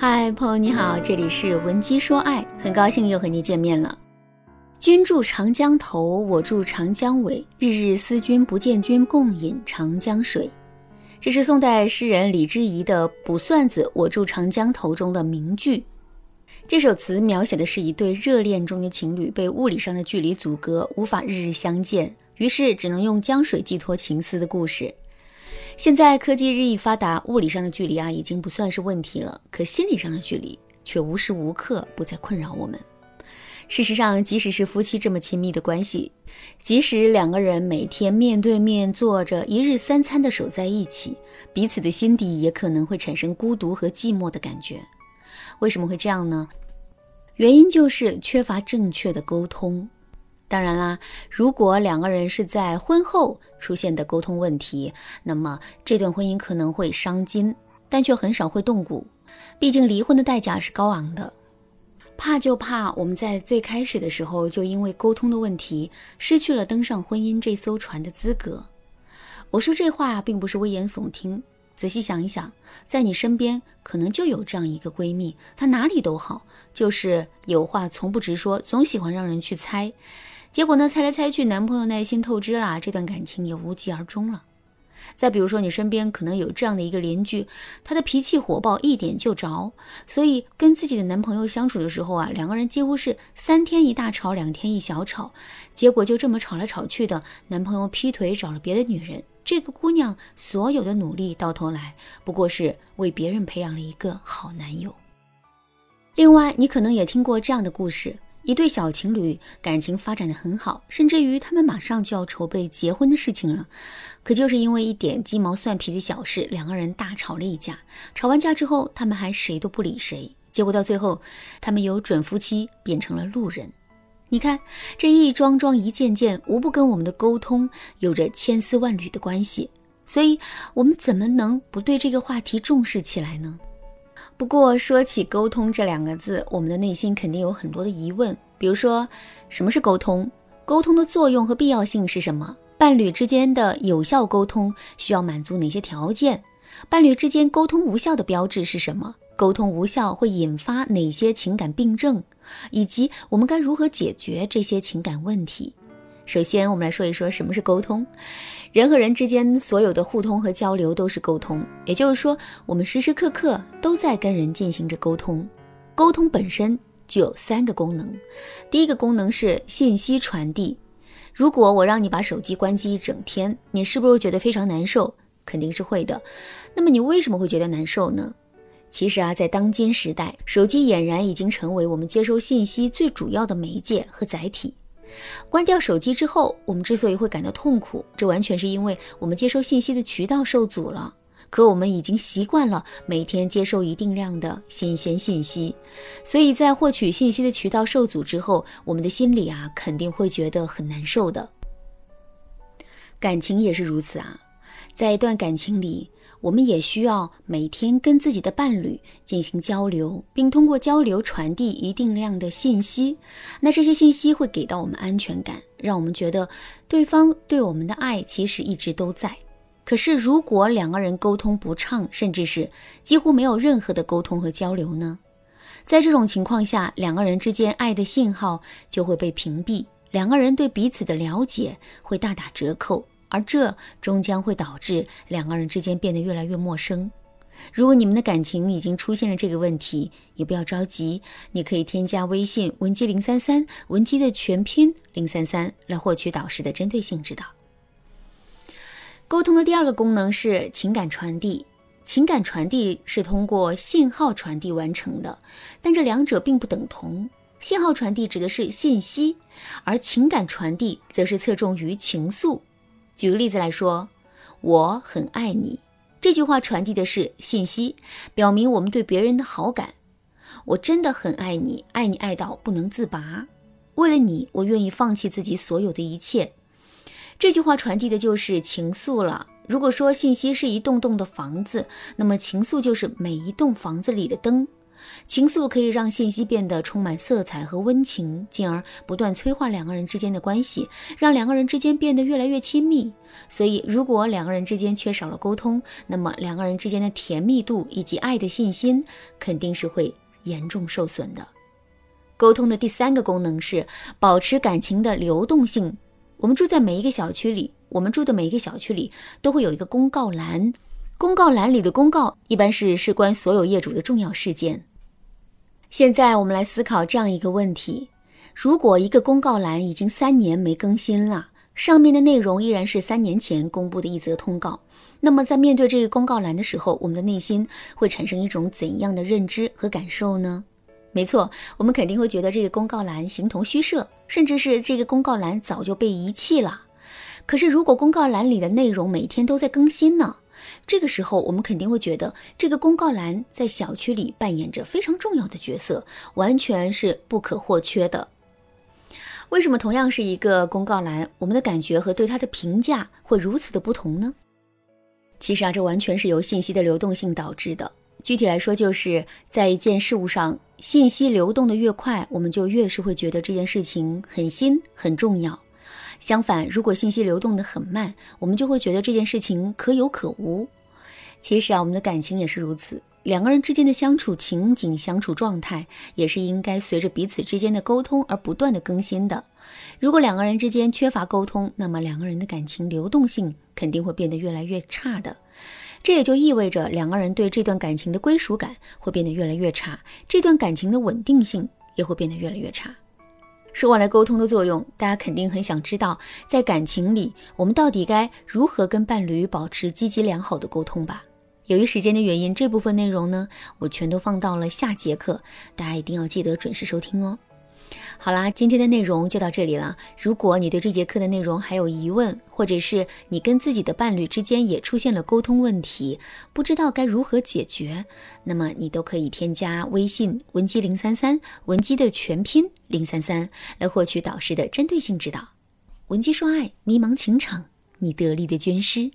嗨，朋友你好，这里是文姬说爱，很高兴又和你见面了。君住长江头，我住长江尾，日日思君不见君，共饮长江水。这是宋代诗人李之仪的《卜算子·我住长江头》中的名句。这首词描写的是一对热恋中的情侣被物理上的距离阻隔，无法日日相见，于是只能用江水寄托情思的故事。现在科技日益发达，物理上的距离啊已经不算是问题了，可心理上的距离却无时无刻不在困扰我们。事实上，即使是夫妻这么亲密的关系，即使两个人每天面对面坐着，一日三餐的守在一起，彼此的心底也可能会产生孤独和寂寞的感觉。为什么会这样呢？原因就是缺乏正确的沟通。当然啦，如果两个人是在婚后出现的沟通问题，那么这段婚姻可能会伤筋，但却很少会动骨。毕竟离婚的代价是高昂的。怕就怕我们在最开始的时候就因为沟通的问题失去了登上婚姻这艘船的资格。我说这话并不是危言耸听，仔细想一想，在你身边可能就有这样一个闺蜜，她哪里都好，就是有话从不直说，总喜欢让人去猜。结果呢，猜来猜去，男朋友耐心透支了，这段感情也无疾而终了。再比如说，你身边可能有这样的一个邻居，他的脾气火爆，一点就着，所以跟自己的男朋友相处的时候啊，两个人几乎是三天一大吵，两天一小吵，结果就这么吵来吵去的，男朋友劈腿找了别的女人，这个姑娘所有的努力到头来不过是为别人培养了一个好男友。另外，你可能也听过这样的故事。一对小情侣感情发展的很好，甚至于他们马上就要筹备结婚的事情了。可就是因为一点鸡毛蒜皮的小事，两个人大吵了一架。吵完架之后，他们还谁都不理谁。结果到最后，他们由准夫妻变成了路人。你看，这一桩桩、一件件，无不跟我们的沟通有着千丝万缕的关系。所以，我们怎么能不对这个话题重视起来呢？不过说起沟通这两个字，我们的内心肯定有很多的疑问。比如说，什么是沟通？沟通的作用和必要性是什么？伴侣之间的有效沟通需要满足哪些条件？伴侣之间沟通无效的标志是什么？沟通无效会引发哪些情感病症？以及我们该如何解决这些情感问题？首先，我们来说一说什么是沟通。人和人之间所有的互通和交流都是沟通，也就是说，我们时时刻刻都在跟人进行着沟通。沟通本身具有三个功能，第一个功能是信息传递。如果我让你把手机关机一整天，你是不是觉得非常难受？肯定是会的。那么你为什么会觉得难受呢？其实啊，在当今时代，手机俨然已经成为我们接收信息最主要的媒介和载体。关掉手机之后，我们之所以会感到痛苦，这完全是因为我们接收信息的渠道受阻了。可我们已经习惯了每天接受一定量的新鲜信息，所以在获取信息的渠道受阻之后，我们的心里啊肯定会觉得很难受的。感情也是如此啊，在一段感情里。我们也需要每天跟自己的伴侣进行交流，并通过交流传递一定量的信息。那这些信息会给到我们安全感，让我们觉得对方对我们的爱其实一直都在。可是，如果两个人沟通不畅，甚至是几乎没有任何的沟通和交流呢？在这种情况下，两个人之间爱的信号就会被屏蔽，两个人对彼此的了解会大打折扣。而这终将会导致两个人之间变得越来越陌生。如果你们的感情已经出现了这个问题，也不要着急，你可以添加微信文姬零三三，文姬的全拼零三三，来获取导师的针对性指导。沟通的第二个功能是情感传递，情感传递是通过信号传递完成的，但这两者并不等同。信号传递指的是信息，而情感传递则是侧重于情愫。举个例子来说，我很爱你，这句话传递的是信息，表明我们对别人的好感。我真的很爱你，爱你爱到不能自拔，为了你，我愿意放弃自己所有的一切。这句话传递的就是情愫了。如果说信息是一栋栋的房子，那么情愫就是每一栋房子里的灯。情愫可以让信息变得充满色彩和温情，进而不断催化两个人之间的关系，让两个人之间变得越来越亲密。所以，如果两个人之间缺少了沟通，那么两个人之间的甜蜜度以及爱的信心肯定是会严重受损的。沟通的第三个功能是保持感情的流动性。我们住在每一个小区里，我们住的每一个小区里都会有一个公告栏。公告栏里的公告一般是事关所有业主的重要事件。现在我们来思考这样一个问题：如果一个公告栏已经三年没更新了，上面的内容依然是三年前公布的一则通告，那么在面对这个公告栏的时候，我们的内心会产生一种怎样的认知和感受呢？没错，我们肯定会觉得这个公告栏形同虚设，甚至是这个公告栏早就被遗弃了。可是，如果公告栏里的内容每天都在更新呢？这个时候，我们肯定会觉得这个公告栏在小区里扮演着非常重要的角色，完全是不可或缺的。为什么同样是一个公告栏，我们的感觉和对它的评价会如此的不同呢？其实啊，这完全是由信息的流动性导致的。具体来说，就是在一件事物上，信息流动的越快，我们就越是会觉得这件事情很新、很重要。相反，如果信息流动的很慢，我们就会觉得这件事情可有可无。其实啊，我们的感情也是如此，两个人之间的相处情景、相处状态，也是应该随着彼此之间的沟通而不断的更新的。如果两个人之间缺乏沟通，那么两个人的感情流动性肯定会变得越来越差的。这也就意味着两个人对这段感情的归属感会变得越来越差，这段感情的稳定性也会变得越来越差。说完了沟通的作用，大家肯定很想知道，在感情里我们到底该如何跟伴侣保持积极良好的沟通吧？由于时间的原因，这部分内容呢，我全都放到了下节课，大家一定要记得准时收听哦。好啦，今天的内容就到这里了。如果你对这节课的内容还有疑问，或者是你跟自己的伴侣之间也出现了沟通问题，不知道该如何解决，那么你都可以添加微信文姬零三三，文姬的全拼零三三，来获取导师的针对性指导。文姬说爱，迷茫情场，你得力的军师。